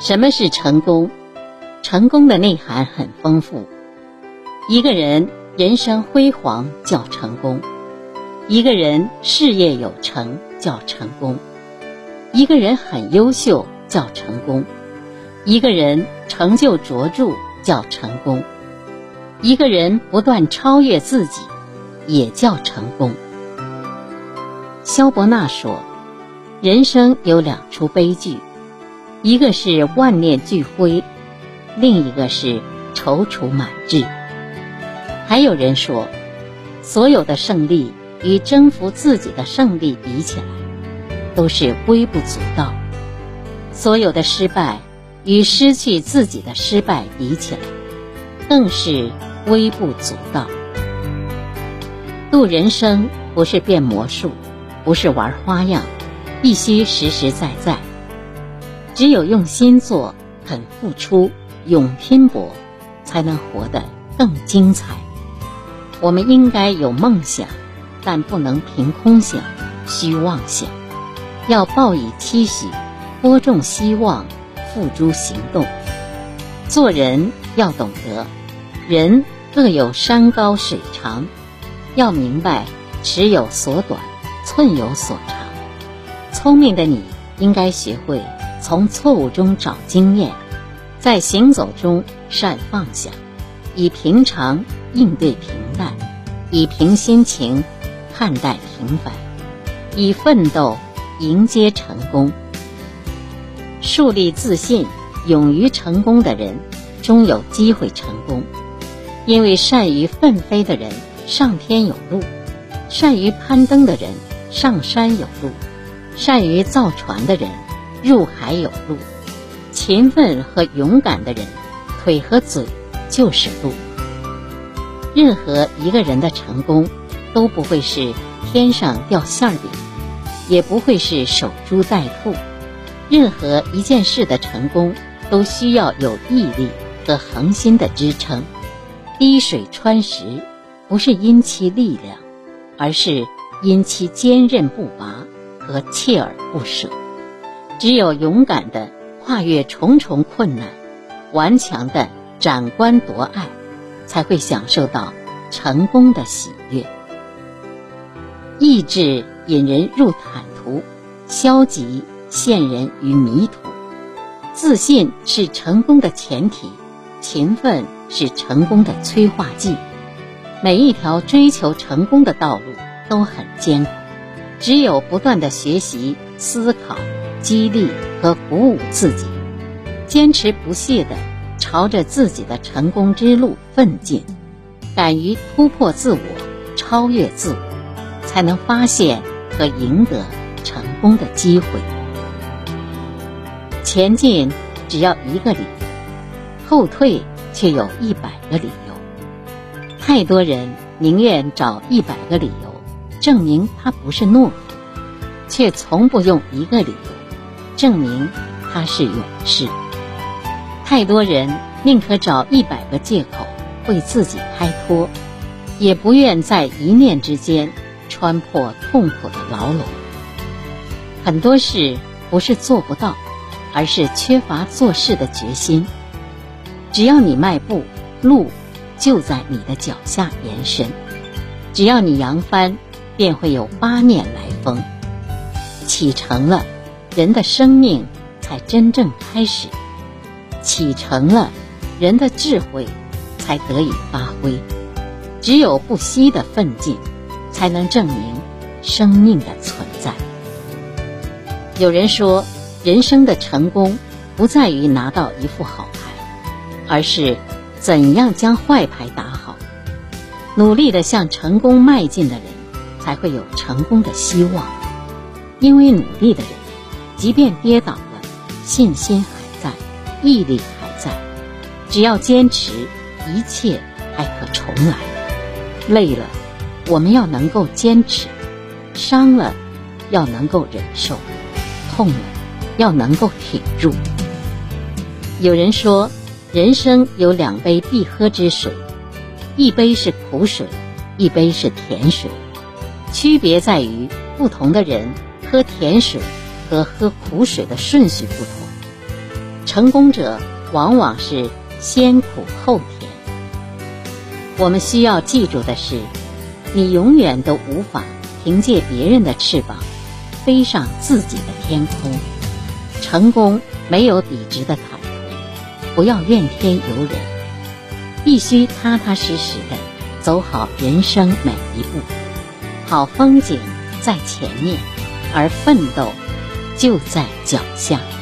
什么是成功？成功的内涵很丰富。一个人人生辉煌叫成功，一个人事业有成叫成功，一个人很优秀叫成功，一个人成就卓著叫成功，一个人不断超越自己也叫成功。萧伯纳说：“人生有两出悲剧。”一个是万念俱灰，另一个是踌躇满志。还有人说，所有的胜利与征服自己的胜利比起来，都是微不足道；所有的失败与失去自己的失败比起来，更是微不足道。度人生不是变魔术，不是玩花样，必须实实在在。只有用心做、肯付出、勇拼搏，才能活得更精彩。我们应该有梦想，但不能凭空想、虚妄想，要抱以期许，播种希望，付诸行动。做人要懂得，人各有山高水长，要明白尺有所短，寸有所长。聪明的你，应该学会。从错误中找经验，在行走中善放下，以平常应对平淡，以平心情看待平凡，以奋斗迎接成功。树立自信、勇于成功的人，终有机会成功。因为善于奋飞的人上天有路，善于攀登的人上山有路，善于造船的人。入海有路，勤奋和勇敢的人，腿和嘴就是路。任何一个人的成功，都不会是天上掉馅饼，也不会是守株待兔。任何一件事的成功，都需要有毅力和恒心的支撑。滴水穿石，不是因其力量，而是因其坚韧不拔和锲而不舍。只有勇敢的跨越重重困难，顽强的斩关夺爱，才会享受到成功的喜悦。意志引人入坦途，消极陷人于迷途。自信是成功的前提，勤奋是成功的催化剂。每一条追求成功的道路都很艰苦，只有不断的学习思考。激励和鼓舞自己，坚持不懈地朝着自己的成功之路奋进，敢于突破自我、超越自我，才能发现和赢得成功的机会。前进只要一个理由，后退却有一百个理由。太多人宁愿找一百个理由证明他不是懦夫，却从不用一个理由。证明他是勇士。太多人宁可找一百个借口为自己开脱，也不愿在一念之间穿破痛苦的牢笼。很多事不是做不到，而是缺乏做事的决心。只要你迈步，路就在你的脚下延伸；只要你扬帆，便会有八面来风。启程了。人的生命才真正开始，启程了，人的智慧才得以发挥。只有不息的奋进，才能证明生命的存在。有人说，人生的成功不在于拿到一副好牌，而是怎样将坏牌打好。努力的向成功迈进的人，才会有成功的希望。因为努力的人。即便跌倒了，信心还在，毅力还在。只要坚持，一切还可重来。累了，我们要能够坚持；伤了，要能够忍受；痛了，要能够挺住。有人说，人生有两杯必喝之水，一杯是苦水，一杯是甜水。区别在于，不同的人喝甜水。和喝苦水的顺序不同，成功者往往是先苦后甜。我们需要记住的是，你永远都无法凭借别人的翅膀飞上自己的天空。成功没有笔直的坎途，不要怨天尤人，必须踏踏实实的走好人生每一步。好风景在前面，而奋斗就在脚下。